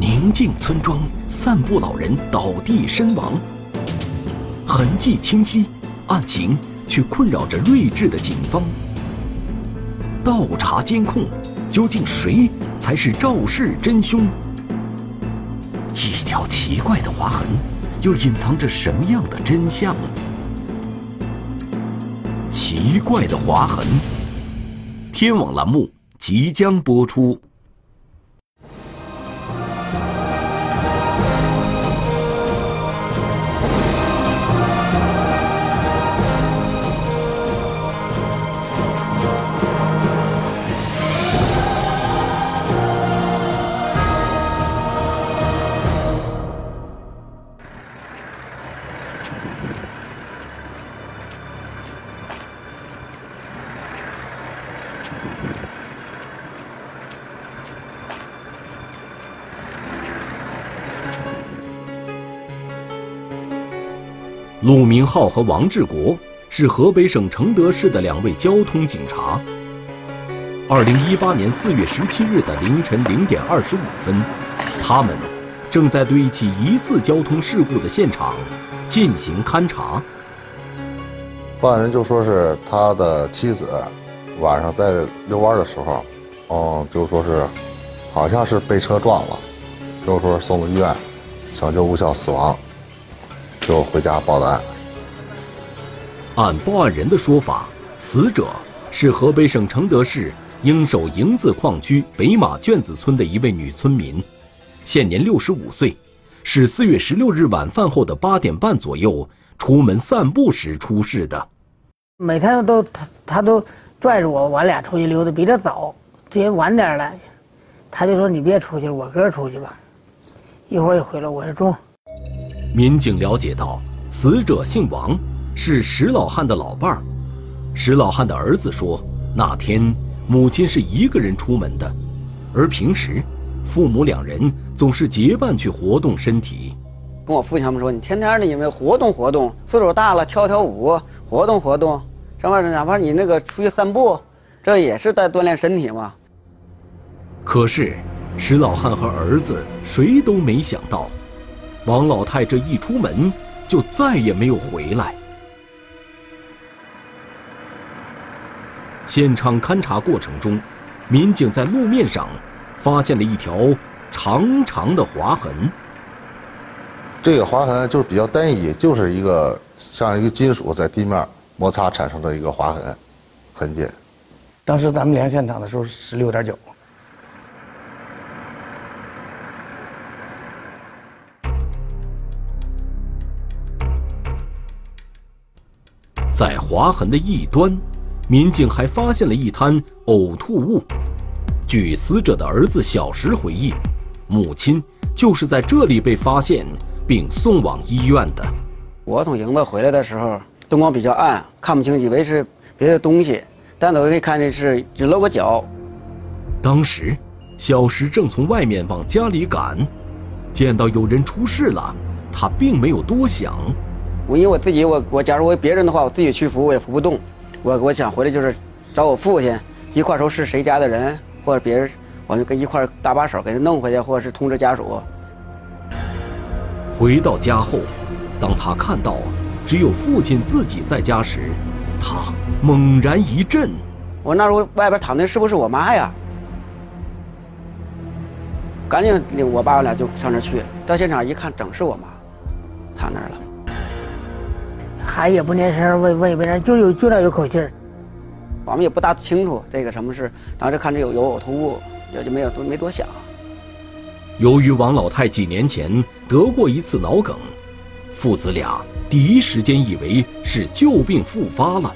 宁静村庄散步老人倒地身亡，痕迹清晰，案情却困扰着睿智的警方。倒查监控，究竟谁才是肇事真凶？一条奇怪的划痕，又隐藏着什么样的真相？奇怪的划痕，天网栏目即将播出。陆明浩和王志国是河北省承德市的两位交通警察。二零一八年四月十七日的凌晨零点二十五分，他们正在对一起疑似交通事故的现场进行勘查。报案人就说是他的妻子晚上在遛弯的时候，嗯，就说是好像是被车撞了，就说是送到医院，抢救无效死亡。就回家报的案。按报案人的说法，死者是河北省承德市应首营子矿区北马圈子村的一位女村民，现年六十五岁，是四月十六日晚饭后的八点半左右出门散步时出事的。每天都他他都拽着我，我俩出去溜达，比他早，这些晚点了，他就说你别出去了，我哥出去吧，一会儿就回来。我说中。民警了解到，死者姓王，是石老汉的老伴儿。石老汉的儿子说，那天母亲是一个人出门的，而平时，父母两人总是结伴去活动身体。跟我父亲他们说，你天天的因为活动活动，岁数大了跳跳舞，活动活动，这玩意儿哪怕你那个出去散步，这也是在锻炼身体嘛。可是，石老汉和儿子谁都没想到。王老太这一出门，就再也没有回来。现场勘查过程中，民警在路面上发现了一条长长的划痕。这个划痕就是比较单一，就是一个像一个金属在地面摩擦产生的一个划痕痕迹。当时咱们量现场的时候是六点九。在划痕的一端，民警还发现了一滩呕吐物。据死者的儿子小石回忆，母亲就是在这里被发现并送往医院的。我从营子回来的时候，灯光比较暗，看不清，以为是别的东西，但可以看见是只露个脚。当时，小石正从外面往家里赶，见到有人出事了，他并没有多想。我因为我自己，我我假如我别人的话，我自己去扶我也扶不动。我我想回来就是找我父亲一块说是谁家的人或者别人，我就跟一块搭把手给他弄回去，或者是通知家属。回到家后，当他看到只有父亲自己在家时，他猛然一震。我那时候外边躺的是不是我妈呀？赶紧领我爸我俩就上那去，到现场一看，正是我妈，躺那儿了。喊也不念声，问问也没人，就有就那有口气儿。我们也不大清楚这个什么事，然后就看着有有呕吐物，也就没有多没多想。由于王老太几年前得过一次脑梗，父子俩第一时间以为是旧病复发了，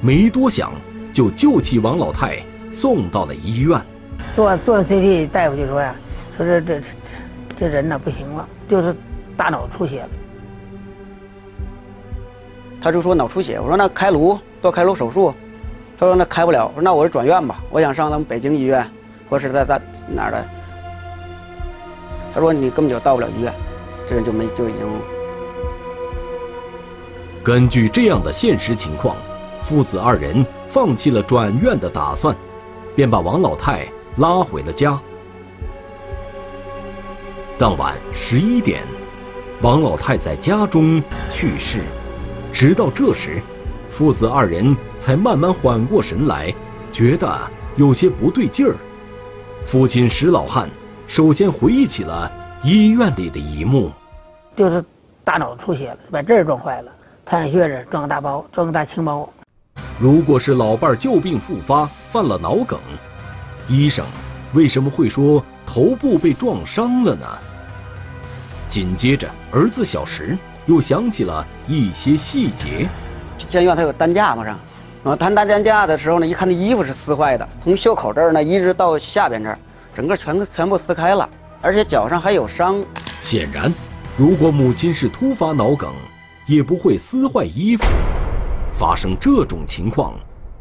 没多想就救起王老太，送到了医院。做完做完 CT，大夫就说呀，说这这这这人呢不行了，就是大脑出血了。他就说脑出血，我说那开颅做开颅手术，他说那开不了，我说那我就转院吧，我想上咱们北京医院，或是在在哪儿的。他说你根本就到不了医院，这人就没就已经。根据这样的现实情况，父子二人放弃了转院的打算，便把王老太拉回了家。当晚十一点，王老太在家中去世。直到这时，父子二人才慢慢缓过神来，觉得有些不对劲儿。父亲石老汉首先回忆起了医院里的一幕，就是大脑出血了，把这儿撞坏了，太阳穴这儿撞个大包，撞个大青包。如果是老伴儿旧病复发，犯了脑梗，医生为什么会说头部被撞伤了呢？紧接着，儿子小石又想起了一些细节。监院它有担架嘛上，啊，担担架的时候呢，一看那衣服是撕坏的，从袖口这儿呢一直到下边这儿，整个全全部撕开了，而且脚上还有伤。显然，如果母亲是突发脑梗，也不会撕坏衣服。发生这种情况，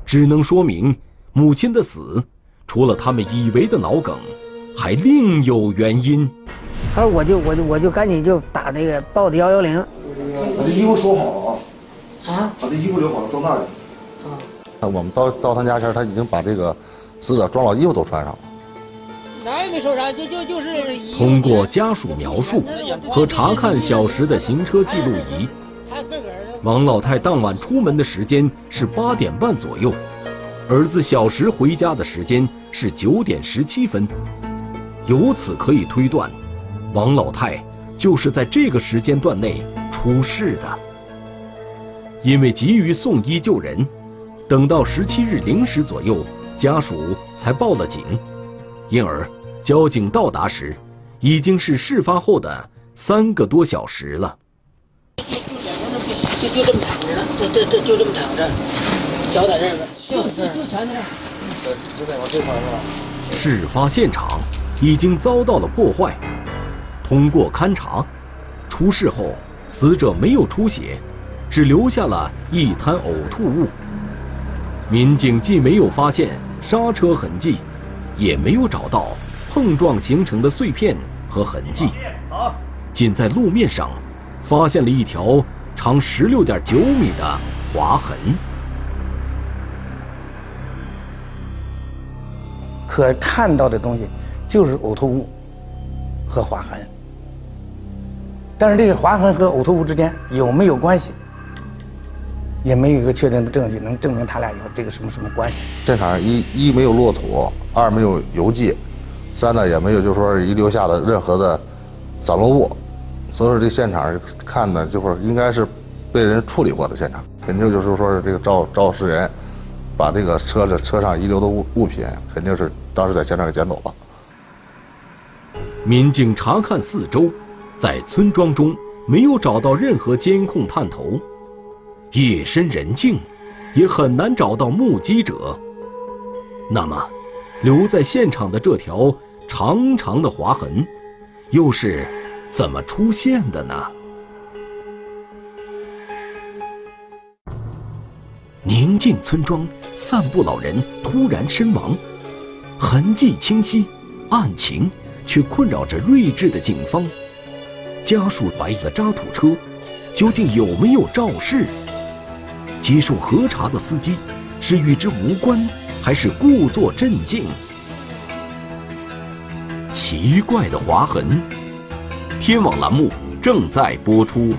只能说明母亲的死，除了他们以为的脑梗，还另有原因。他说我就我就我就赶紧就打那个报的幺幺零。把这衣服收好了啊！啊，把这衣服留好了，装那里。啊，我们到到他家前，他已经把这个死者装老衣服都穿上了。哪也没说啥，就就就是。通过家属描述和查看小石的行车记录仪，王老太当晚出门的时间是八点半左右，儿子小石回家的时间是九点十七分，由此可以推断，王老太就是在这个时间段内出事的。因为急于送医救人，等到十七日零时左右，家属才报了警，因而交警到达时，已经是事发后的三个多小时了。就就这么躺着呢，这这这就这么躺着，脚在这儿呢，就就就全在这儿。事发现场已经遭到了破坏。通过勘查，出事后死者没有出血，只留下了一滩呕吐物。民警既没有发现刹车痕迹，也没有找到碰撞形成的碎片和痕迹，仅在路面上发现了一条长十六点九米的划痕。可看到的东西就是呕吐物和划痕，但是这个划痕和呕吐物之间有没有关系，也没有一个确定的证据能证明他俩有这个什么什么关系。现场一一没有落土，二没有油迹，三呢也没有就是说遗留下的任何的散落物，所以说这现场看呢就是应该是被人处理过的现场，肯定就是说是这个肇肇事人把这个车的车上遗留的物物品肯定是当时在现场给捡走了。民警查看四周，在村庄中没有找到任何监控探头，夜深人静，也很难找到目击者。那么，留在现场的这条长长的划痕，又是怎么出现的呢？宁静村庄散步老人突然身亡，痕迹清晰，案情却困扰着睿智的警方。家属怀疑的渣土车究竟有没有肇事？接受核查的司机是与之无关，还是故作镇静？奇怪的划痕，天网栏目正在播出。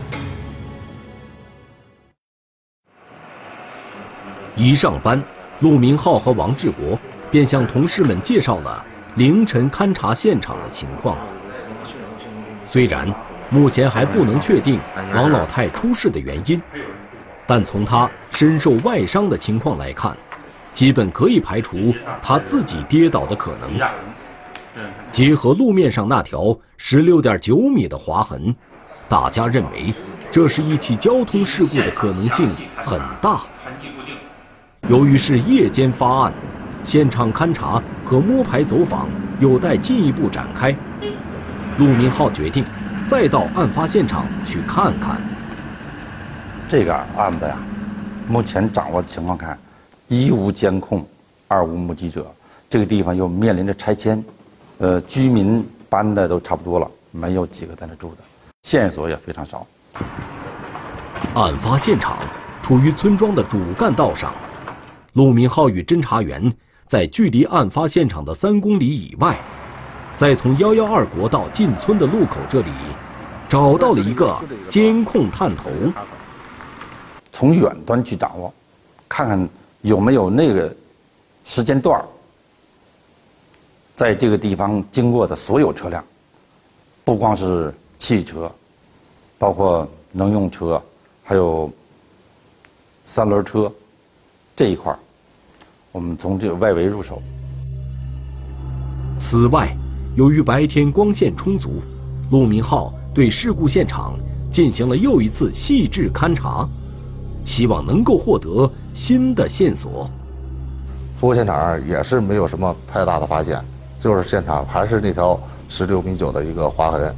一上班，陆明浩和王志国便向同事们介绍了凌晨勘察现场的情况。虽然目前还不能确定王老太出事的原因，但从她身受外伤的情况来看，基本可以排除她自己跌倒的可能。结合路面上那条十六点九米的划痕，大家认为这是一起交通事故的可能性很大。由于是夜间发案，现场勘查和摸排走访有待进一步展开。陆明浩决定再到案发现场去看看。这个案子呀，目前掌握的情况看，一无监控，二无目击者，这个地方又面临着拆迁，呃，居民搬的都差不多了，没有几个在那住的，线索也非常少。案发现场处于村庄的主干道上。陆明浩与侦查员在距离案发现场的三公里以外，在从幺幺二国道进村的路口这里，找到了一个监控探头。从远端去掌握，看看有没有那个时间段在这个地方经过的所有车辆，不光是汽车，包括能用车，还有三轮车这一块儿，我们从这个外围入手。此外，由于白天光线充足，陆明浩对事故现场进行了又一次细致勘查。希望能够获得新的线索。服务现场也是没有什么太大的发现，就是现场还是那条十六米九的一个划痕，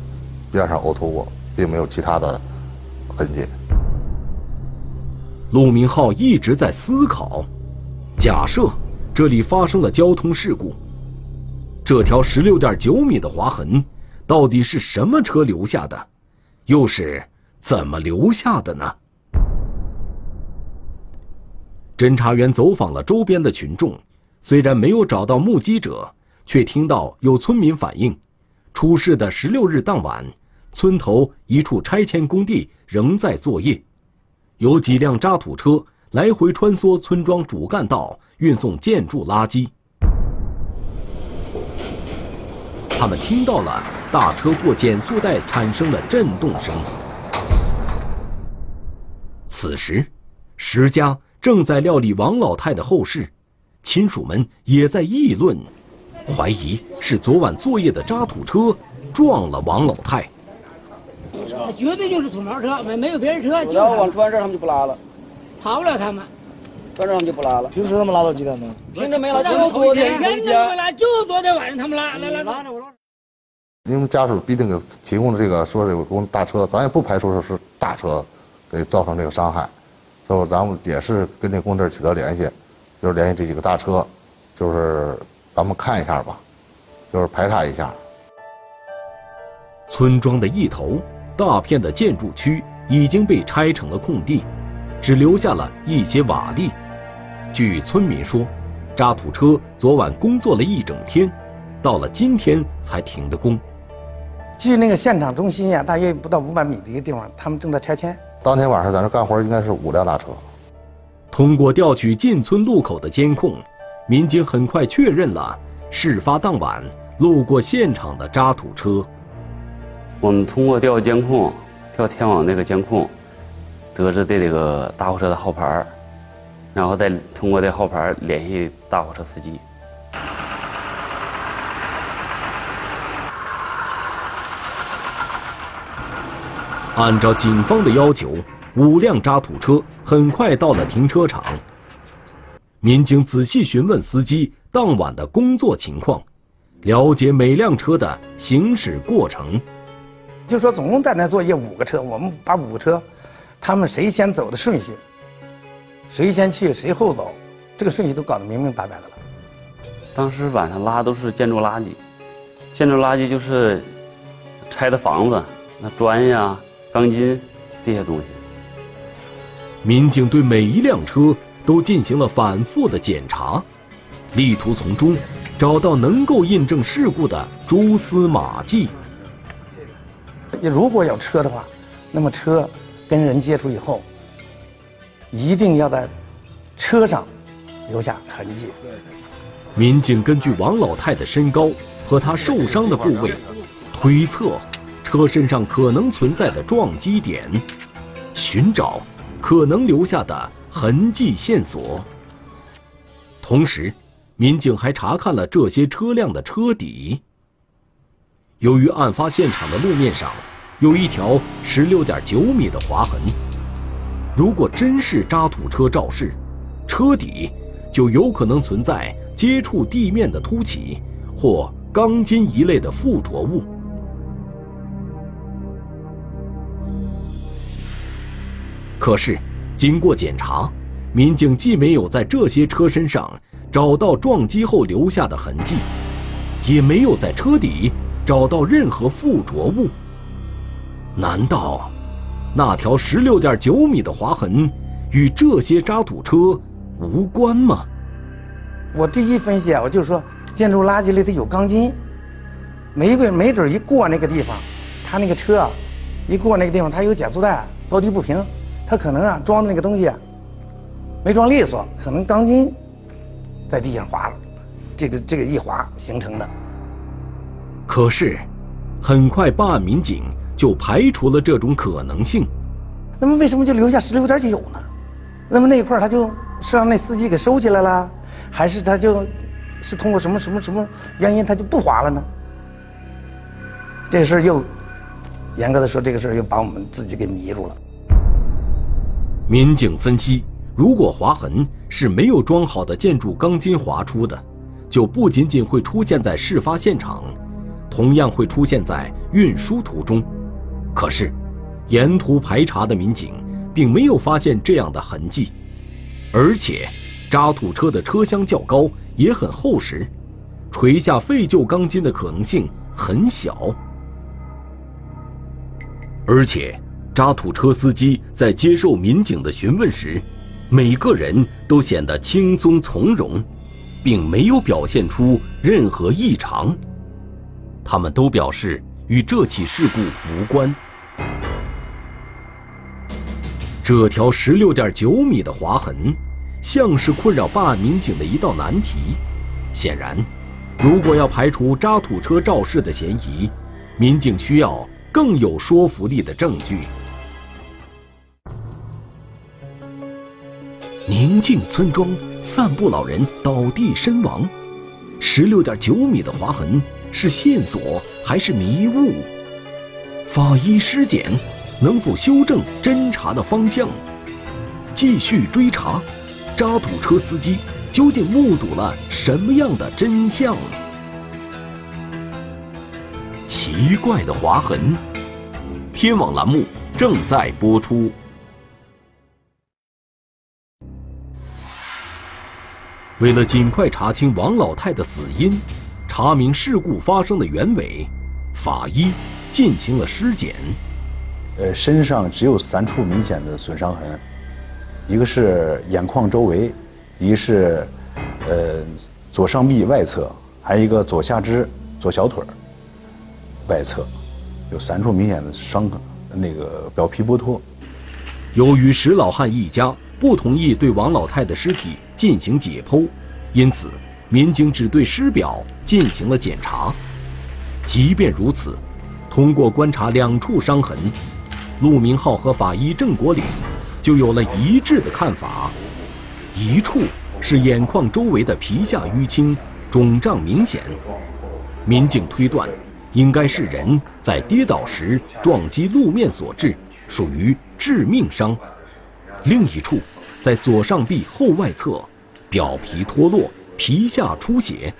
边上呕吐物，并没有其他的痕迹。陆明浩一直在思考：假设这里发生了交通事故，这条十六点九米的划痕到底是什么车留下的，又是怎么留下的呢？侦查员走访了周边的群众，虽然没有找到目击者，却听到有村民反映，出事的十六日当晚，村头一处拆迁工地仍在作业，有几辆渣土车来回穿梭村庄主干道，运送建筑垃圾。他们听到了大车过减速带产生的震动声。此时，石家。正在料理王老太的后事，亲属们也在议论，怀疑是昨晚作业的渣土车撞了王老太。绝对就是土毛车，没没有别人车。要往出完事他们就不拉了，跑不了他们。完事他们就不拉了。平时他们拉到几点呢？平时没拉，就昨天天天没拉，就昨天晚上他们拉来来拉。因为家属必定给提供的这个说这个公大车，咱也不排除说是大车给造成这个伤害。之后，咱们也是跟这工地取得联系，就是联系这几个大车，就是咱们看一下吧，就是排查一下。村庄的一头，大片的建筑区已经被拆成了空地，只留下了一些瓦砾。据村民说，渣土车昨晚工作了一整天，到了今天才停的工。距那个现场中心呀，大约不到五百米的一个地方，他们正在拆迁。当天晚上在那干活应该是五辆大车。通过调取进村路口的监控，民警很快确认了事发当晚路过现场的渣土车。我们通过调监控，调天网那个监控，得知的这个大货车的号牌然后再通过这号牌联系大货车司机。按照警方的要求，五辆渣土车很快到了停车场。民警仔细询问司机当晚的工作情况，了解每辆车的行驶过程。就说总共在那作业五个车，我们把五个车，他们谁先走的顺序，谁先去谁后走，这个顺序都搞得明明白白的了。当时晚上拉都是建筑垃圾，建筑垃圾就是拆的房子，那砖呀。钢筋这些东西，民警对每一辆车都进行了反复的检查，力图从中找到能够印证事故的蛛丝马迹。如果有车的话，那么车跟人接触以后，一定要在车上留下痕迹。民警根据王老太的身高和她受伤的部位推测。车身上可能存在的撞击点，寻找可能留下的痕迹线索。同时，民警还查看了这些车辆的车底。由于案发现场的路面上有一条十六点九米的划痕，如果真是渣土车肇事，车底就有可能存在接触地面的凸起或钢筋一类的附着物。可是，经过检查，民警既没有在这些车身上找到撞击后留下的痕迹，也没有在车底找到任何附着物。难道那条十六点九米的划痕与这些渣土车无关吗？我第一分析啊，我就说建筑垃圾里头有钢筋，没准没准一过那个地方，他那个车啊，一过那个地方，它有减速带，高低不平，它可能啊装的那个东西啊没装利索，可能钢筋在地上滑了，这个这个一滑形成的。可是，很快办案民警就排除了这种可能性。那么为什么就留下十六点九呢？那么那一块儿他就是让那司机给收起来了，还是他就是通过什么什么什么原因他就不滑了呢？这个事儿又严格的说，这个事儿又把我们自己给迷住了。民警分析，如果划痕是没有装好的建筑钢筋划出的，就不仅仅会出现在事发现场，同样会出现在运输途中。可是，沿途排查的民警并没有发现这样的痕迹，而且渣土车的车厢较高，也很厚实，垂下废旧钢筋的可能性很小。而且，渣土车司机在接受民警的询问时，每个人都显得轻松从容，并没有表现出任何异常。他们都表示与这起事故无关。这条十六点九米的划痕，像是困扰办案民警的一道难题。显然，如果要排除渣土车肇事的嫌疑，民警需要更有说服力的证据。宁静村庄散步老人倒地身亡，十六点九米的划痕是线索还是迷雾？法医尸检能否修正侦查的方向？继续追查，渣土车司机究竟目睹了什么样的真相？奇怪的划痕，天网栏目正在播出。为了尽快查清王老太的死因，查明事故发生的原委，法医进行了尸检。呃，身上只有三处明显的损伤痕，一个是眼眶周围，一个是呃左上臂外侧，还有一个左下肢、左小腿外侧，有三处明显的伤痕，那个表皮剥脱。由于石老汉一家不同意对王老太的尸体进行解剖，因此民警只对尸表进行了检查。即便如此，通过观察两处伤痕。陆明浩和法医郑国岭就有了一致的看法，一处是眼眶周围的皮下淤青、肿胀明显，民警推断应该是人在跌倒时撞击路面所致，属于致命伤。另一处在左上臂后外侧，表皮脱落，皮下出血，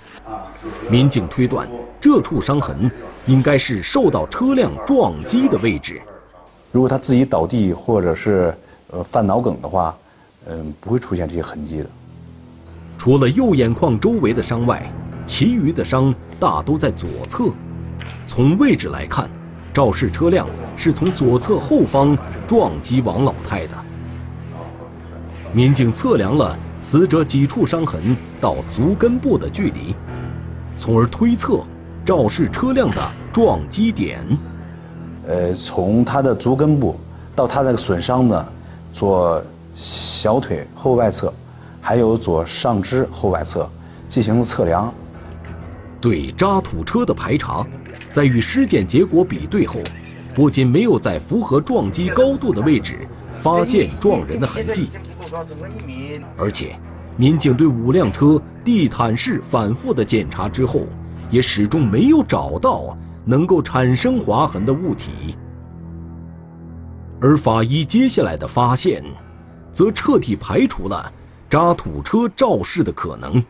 民警推断这处伤痕应该是受到车辆撞击的位置。如果他自己倒地或者是呃犯脑梗的话，嗯，不会出现这些痕迹的。除了右眼眶周围的伤外，其余的伤大都在左侧。从位置来看，肇事车辆是从左侧后方撞击王老太的。民警测量了死者几处伤痕到足根部的距离，从而推测肇事车辆的撞击点。呃，从他的足根部到他那个损伤的左小腿后外侧，还有左上肢后外侧进行了测量。对渣土车的排查，在与尸检结果比对后，不仅没有在符合撞击高度的位置发现撞人的痕迹，而且民警对五辆车地毯式反复的检查之后，也始终没有找到。能够产生划痕的物体，而法医接下来的发现，则彻底排除了渣土车肇事的可能。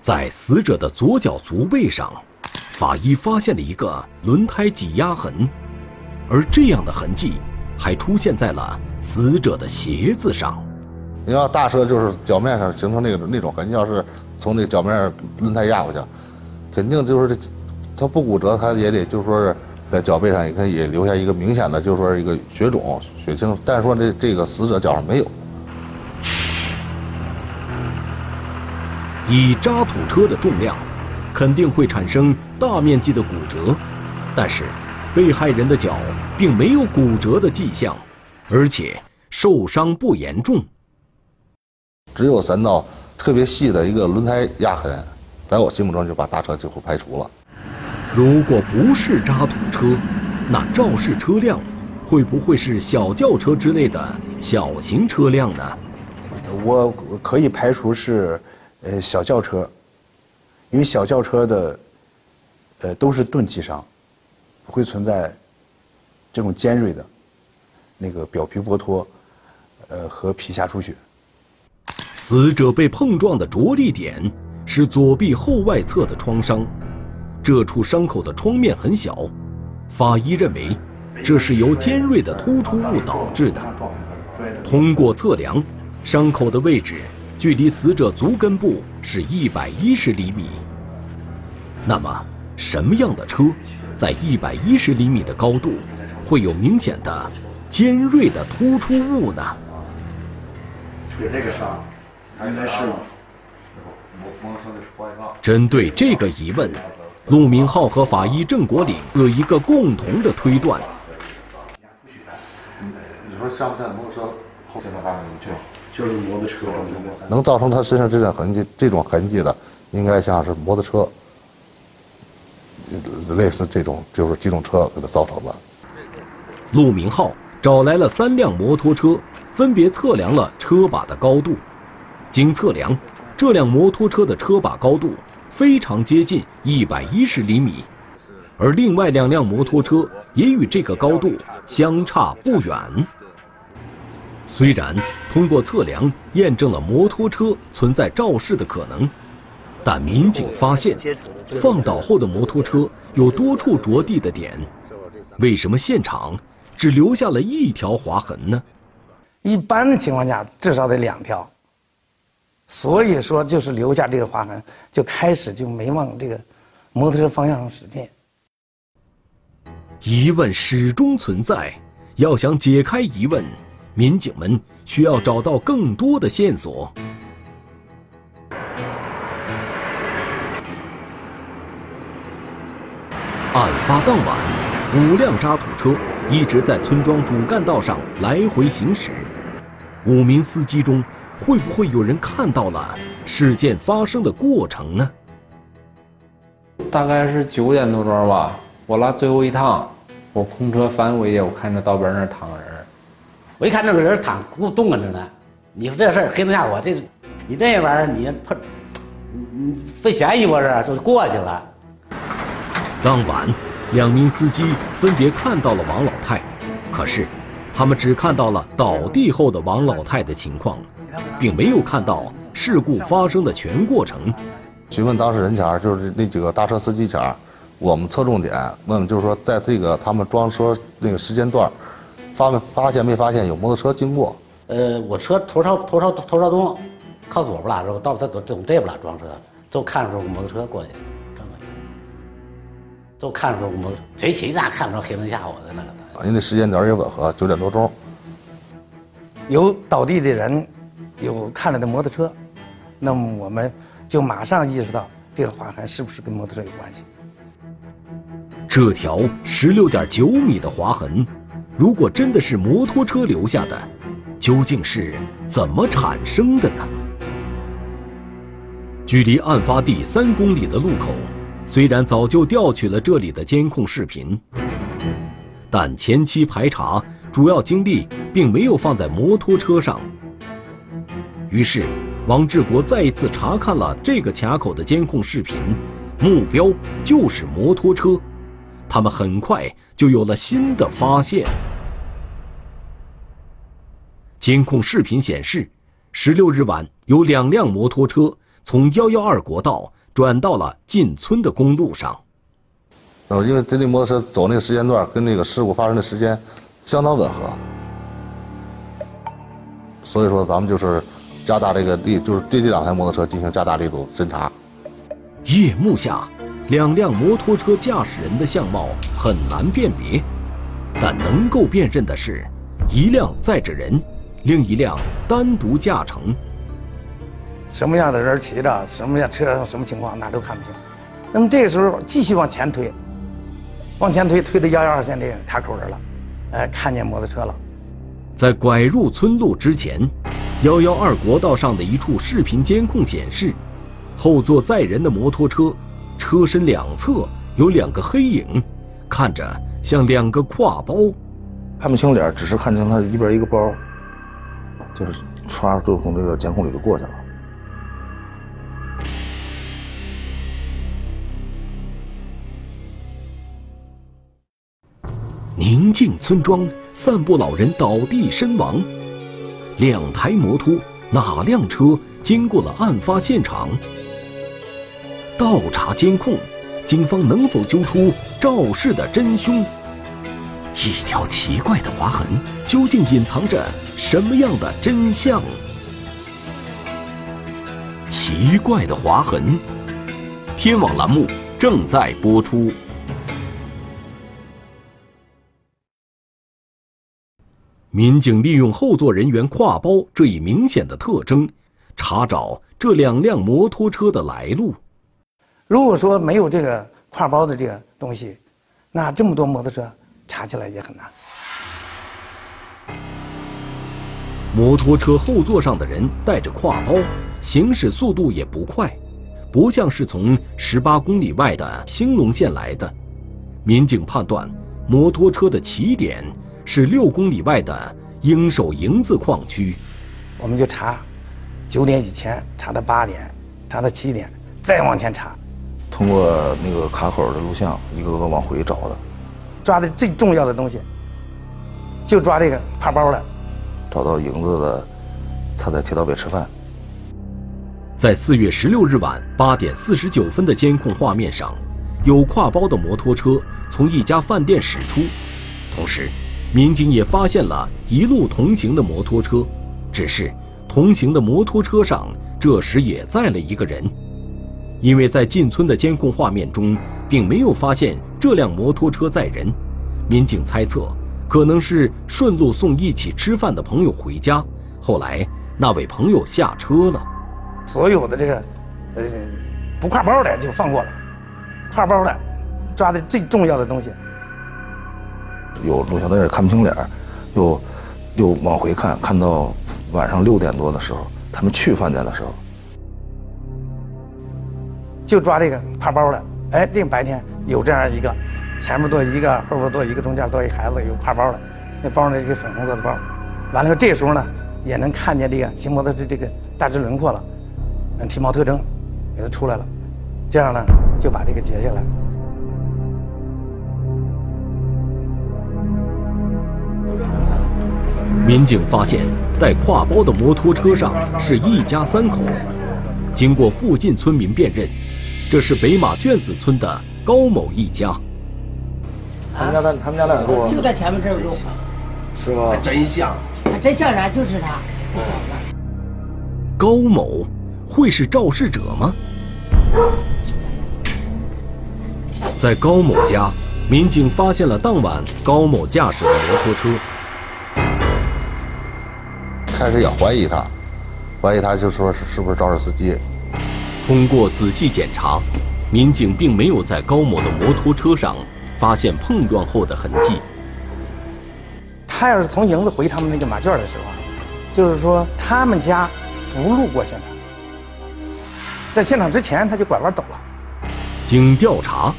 在死者的左脚足背上，法医发现了一个轮胎挤压痕，而这样的痕迹还出现在了死者的鞋子上。你要大车就是脚面上形成那个那种痕迹，要是从那个脚面轮胎压过去，肯定就是这。他不骨折，他也得就是说是在脚背上也可以留下一个明显的，就是说一个血肿、血清。但是说这这个死者脚上没有。以渣土车的重量，肯定会产生大面积的骨折，但是被害人的脚并没有骨折的迹象，而且受伤不严重。只有三道特别细的一个轮胎压痕，在我心目中就把大车几乎排除了。如果不是渣土车，那肇事车辆会不会是小轿车之类的小型车辆呢？我可以排除是，呃，小轿车，因为小轿车的，呃，都是钝器伤，不会存在这种尖锐的，那个表皮剥脱，呃，和皮下出血。死者被碰撞的着力点是左臂后外侧的创伤，这处伤口的创面很小，法医认为这是由尖锐的突出物导致的。通过测量，伤口的位置距离死者足根部是一百一十厘米。那么，什么样的车在一百一十厘米的高度会有明显的尖锐的突出物呢？腿这个伤。应该是。针对这个疑问，陆明浩和法医郑国岭有一个共同的推断。你说像不像摩托车后现在发生去？就是摩托车。能造成他身上这种痕迹，这种痕迹的，应该像是摩托车，类似这种就是机动车给他造成的。陆明浩找来了三辆摩托车，分别测量了车把的高度。经测量，这辆摩托车的车把高度非常接近一百一十厘米，而另外两辆摩托车也与这个高度相差不远。虽然通过测量验证了摩托车存在肇事的可能，但民警发现，放倒后的摩托车有多处着地的点，为什么现场只留下了一条划痕呢？一般的情况下，至少得两条。所以说，就是留下这个划痕，就开始就没往这个摩托车方向上使劲。疑问始终存在，要想解开疑问，民警们需要找到更多的线索。案发当晚，五辆渣土车一直在村庄主干道上来回行驶，五名司机中。会不会有人看到了事件发生的过程呢？大概是九点多钟吧，我拉最后一趟，我空车返回去，我看着道边那儿躺个人，我一看那个人躺咕冻着呢，你说这事儿黑灯瞎火，这你这玩意儿你碰，你费嫌疑不是？就过去了。当晚，两名司机分别看到了王老太，可是他们只看到了倒地后的王老太的情况。并没有看到事故发生的全过程。询问当事人前就是那几个大车司机前我们侧重点问问，就是说在这个他们装车那个时间段，发没发现没发现有摩托车经过？呃，我车头朝头朝头朝东，靠左边拉着，到他走走这边拉装车，就看着个摩托车过去，这么，就看着个摩托，贼齐那看不着黑灯瞎火的那个。因为时间点也吻合，九点多钟，有倒地的人。有看了的摩托车，那么我们就马上意识到这个划痕是不是跟摩托车有关系？这条十六点九米的划痕，如果真的是摩托车留下的，究竟是怎么产生的呢？距离案发地三公里的路口，虽然早就调取了这里的监控视频，但前期排查主要精力并没有放在摩托车上。于是，王志国再一次查看了这个卡口的监控视频，目标就是摩托车。他们很快就有了新的发现。监控视频显示，十六日晚有两辆摩托车从幺幺二国道转到了进村的公路上。呃，因为这辆摩托车走那个时间段跟那个事故发生的时间相当吻合，所以说咱们就是。加大这个力，就是对这两台摩托车进行加大力度侦查。夜幕下，两辆摩托车驾驶人的相貌很难辨别，但能够辨认的是，一辆载着人，另一辆单独驾乘。什么样的人骑着，什么样车上什么情况，那都看不清。那么这个时候继续往前推，往前推，推到幺幺二线这个卡口这儿了，哎，看见摩托车了。在拐入村路之前，幺幺二国道上的一处视频监控显示，后座载人的摩托车车身两侧有两个黑影，看着像两个挎包。看不清脸，只是看见他一边一个包，就是唰就从这个监控里就过去了。宁静村庄，散步老人倒地身亡。两台摩托，哪辆车经过了案发现场？倒查监控，警方能否揪出肇事的真凶？一条奇怪的划痕，究竟隐藏着什么样的真相？奇怪的划痕，天网栏目正在播出。民警利用后座人员挎包这一明显的特征，查找这两辆摩托车的来路。如果说没有这个挎包的这个东西，那这么多摩托车查起来也很难。摩托车后座上的人带着挎包，行驶速度也不快，不像是从十八公里外的兴隆县来的。民警判断，摩托车的起点。是六公里外的鹰首营子矿区，我们就查九点以前，查到八点，查到七点，再往前查。通过那个卡口的录像，一个个往回找的，抓的最重要的东西，就抓这个挎包了。找到营子的，他在铁道北吃饭。在四月十六日晚八点四十九分的监控画面上，有挎包的摩托车从一家饭店驶出，同时。民警也发现了一路同行的摩托车，只是同行的摩托车上这时也载了一个人，因为在进村的监控画面中并没有发现这辆摩托车载人，民警猜测可能是顺路送一起吃饭的朋友回家，后来那位朋友下车了，所有的这个呃不挎包的就放过了，挎包的抓的最重要的东西。有录像带也看不清脸儿又又往回看，看到晚上六点多的时候，他们去饭店的时候，就抓这个挎包的。哎，这白天有这样一个，前面坐一个，后边坐一个，中间坐一孩子，有挎包的，那包呢是个粉红色的包。完了，这时候呢也能看见这个骑摩托的这个大致轮廓了，嗯，体貌特征给它出来了，这样呢就把这个截下来。民警发现带挎包的摩托车上是一家三口，经过附近村民辨认，这是北马圈子村的高某一家。他们家在他们家在哪住？就在前面这儿住。是吗？真像。真像啥？就是他。高某会是肇事者吗？在高某家，民警发现了当晚高某驾驶的摩托车。开始也怀疑他，怀疑他就说是是不是肇事司机。通过仔细检查，民警并没有在高某的摩托车上发现碰撞后的痕迹。他要是从营子回他们那个马圈的时候，就是说他们家不路过现场，在现场之前他就拐弯走了。经调查，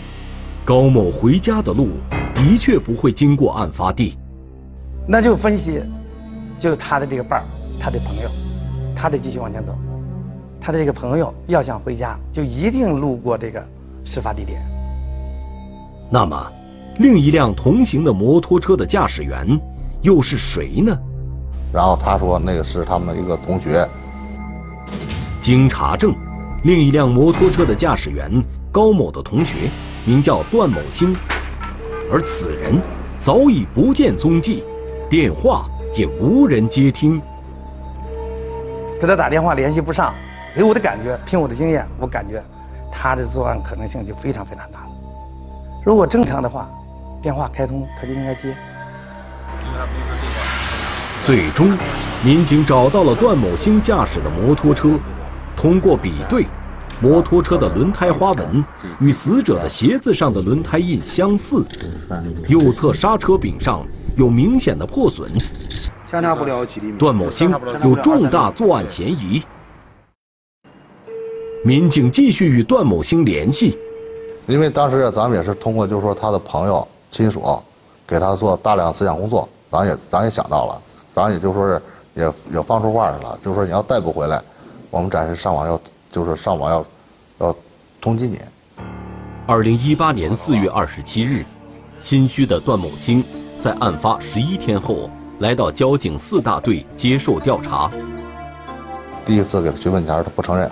高某回家的路的确不会经过案发地。那就分析。就是他的这个伴儿，他的朋友，他得继续往前走。他的这个朋友要想回家，就一定路过这个事发地点。那么，另一辆同行的摩托车的驾驶员又是谁呢？然后他说，那个是他们一个同学。经查证，另一辆摩托车的驾驶员高某的同学名叫段某星，而此人早已不见踪迹，电话。也无人接听，给他打电话联系不上，给我的感觉，凭我的经验，我感觉他的作案可能性就非常非常大了。如果正常的话，电话开通他就应该接。最终，民警找到了段某兴驾驶的摩托车，通过比对，摩托车的轮胎花纹与死者的鞋子上的轮胎印相似，右侧刹车柄上有明显的破损，相差不了几厘米。段某星有重大作案嫌疑。民警继续与段某星联系，因为当时咱们也是通过就是说他的朋友亲属，给他做大量思想工作，咱也咱也想到了，咱也就说是也也放出话来了，就是说你要再不回来，我们暂时上网要就是上网要要通缉你。二零一八年四月二十七日，心虚的段某星在案发十一天后来到交警四大队接受调查。第一次给他询问前，他不承认。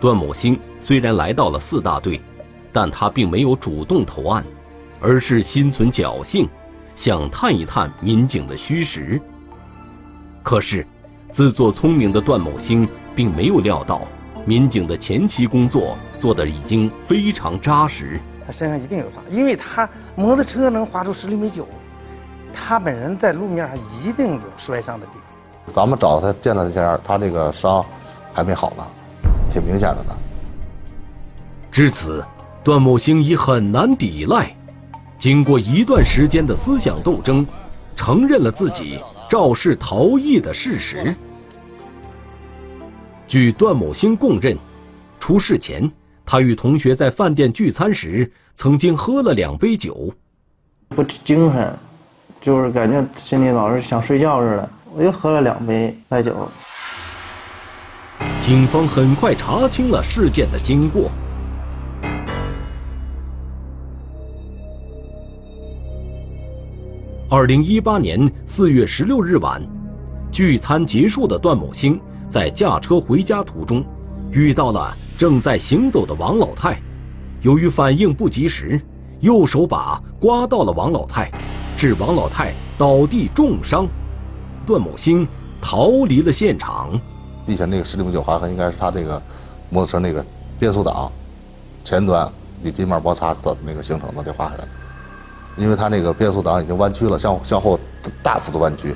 段某兴虽然来到了四大队，但他并没有主动投案，而是心存侥幸，想探一探民警的虚实。可是，自作聪明的段某兴并没有料到，民警的前期工作做得已经非常扎实。他身上一定有伤，因为他摩托车能划出十厘米九，他本人在路面上一定有摔伤的地方。咱们找他见他那前，他这个伤还没好呢。挺明显的呢。至此，段某兴已很难抵赖。经过一段时间的思想斗争，承认了自己肇事逃逸的事实。据段某兴供认，出事前，他与同学在饭店聚餐时，曾经喝了两杯酒。不精神，就是感觉心里老是想睡觉似的。我又喝了两杯白酒。警方很快查清了事件的经过。二零一八年四月十六日晚，聚餐结束的段某兴在驾车回家途中，遇到了正在行走的王老太。由于反应不及时，右手把刮到了王老太，致王老太倒地重伤。段某兴逃离了现场。地下那个十厘米九划痕，应该是他这个摩托车那个变速档前端与地面摩擦的那个形成的这划痕，因为他那个变速档已经弯曲了，向向后大幅度弯曲。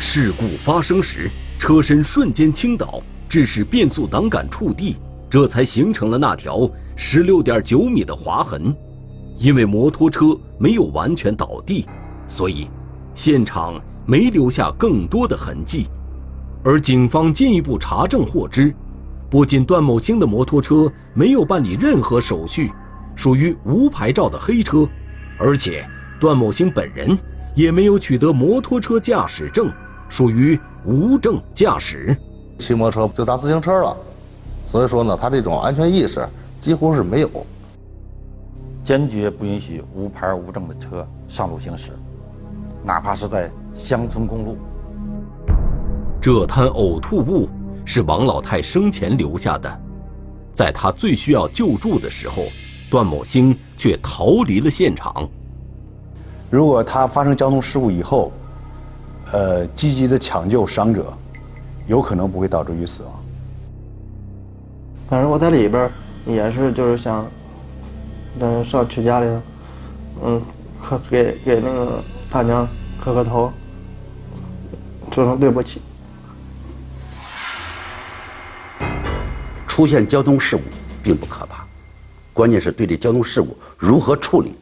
事故发生时，车身瞬间倾倒，致使变速档杆触地，这才形成了那条十六点九米的划痕。因为摩托车没有完全倒地，所以现场没留下更多的痕迹。而警方进一步查证获知，不仅段某兴的摩托车没有办理任何手续，属于无牌照的黑车，而且段某兴本人也没有取得摩托车驾驶证，属于无证驾驶。骑摩托车就当自行车了，所以说呢，他这种安全意识几乎是没有。坚决不允许无牌无证的车上路行驶，哪怕是在乡村公路。这滩呕吐物是王老太生前留下的，在她最需要救助的时候，段某兴却逃离了现场。如果他发生交通事故以后，呃，积极的抢救伤者，有可能不会导致于死亡。但是我在里边也是就是想，嗯，上去家里，嗯，磕给给那个大娘磕个头，说声对不起。出现交通事故并不可怕，关键是对这交通事故如何处理，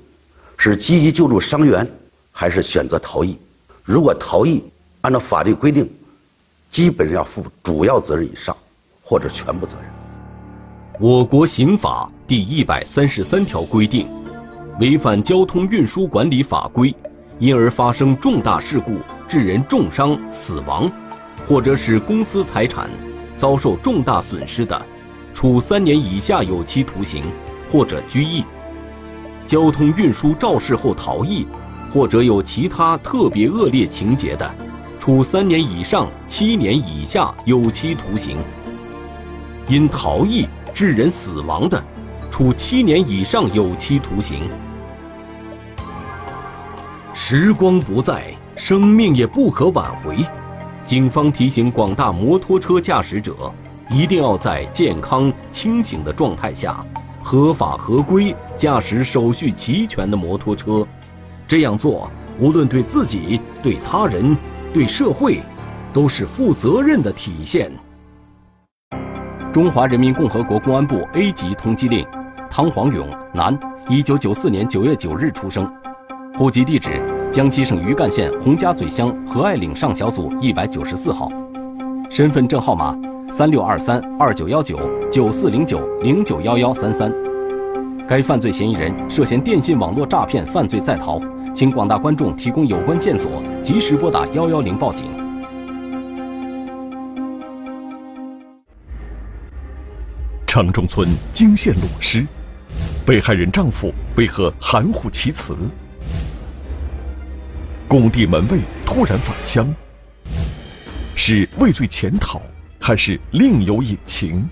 是积极救助伤员，还是选择逃逸？如果逃逸，按照法律规定，基本上要负主要责任以上，或者全部责任。我国刑法第一百三十三条规定，违反交通运输管理法规，因而发生重大事故致人重伤、死亡，或者使公司财产遭受重大损失的。处三年以下有期徒刑，或者拘役；交通运输肇事后逃逸，或者有其他特别恶劣情节的，处三年以上七年以下有期徒刑；因逃逸致人死亡的，处七年以上有期徒刑。时光不再，生命也不可挽回。警方提醒广大摩托车驾驶者。一定要在健康清醒的状态下，合法合规驾驶手续齐全的摩托车。这样做，无论对自己、对他人、对社会，都是负责任的体现。中华人民共和国公安部 A 级通缉令：汤黄勇，男，一九九四年九月九日出生，户籍地址江西省余干县洪家嘴乡和爱岭上小组一百九十四号，身份证号码三六二三二九幺九九四零九零九幺幺三三。该犯罪嫌疑人涉嫌电信网络诈骗犯罪在逃，请广大观众提供有关线索，及时拨打幺幺零报警。城中村惊现裸尸，被害人丈夫为何含糊其辞？工地门卫突然返乡，是畏罪潜逃，还是另有隐情？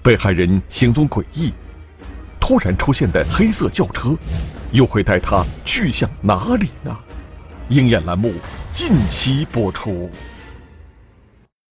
被害人行踪诡异，突然出现的黑色轿车，又会带他去向哪里呢？鹰眼栏目近期播出。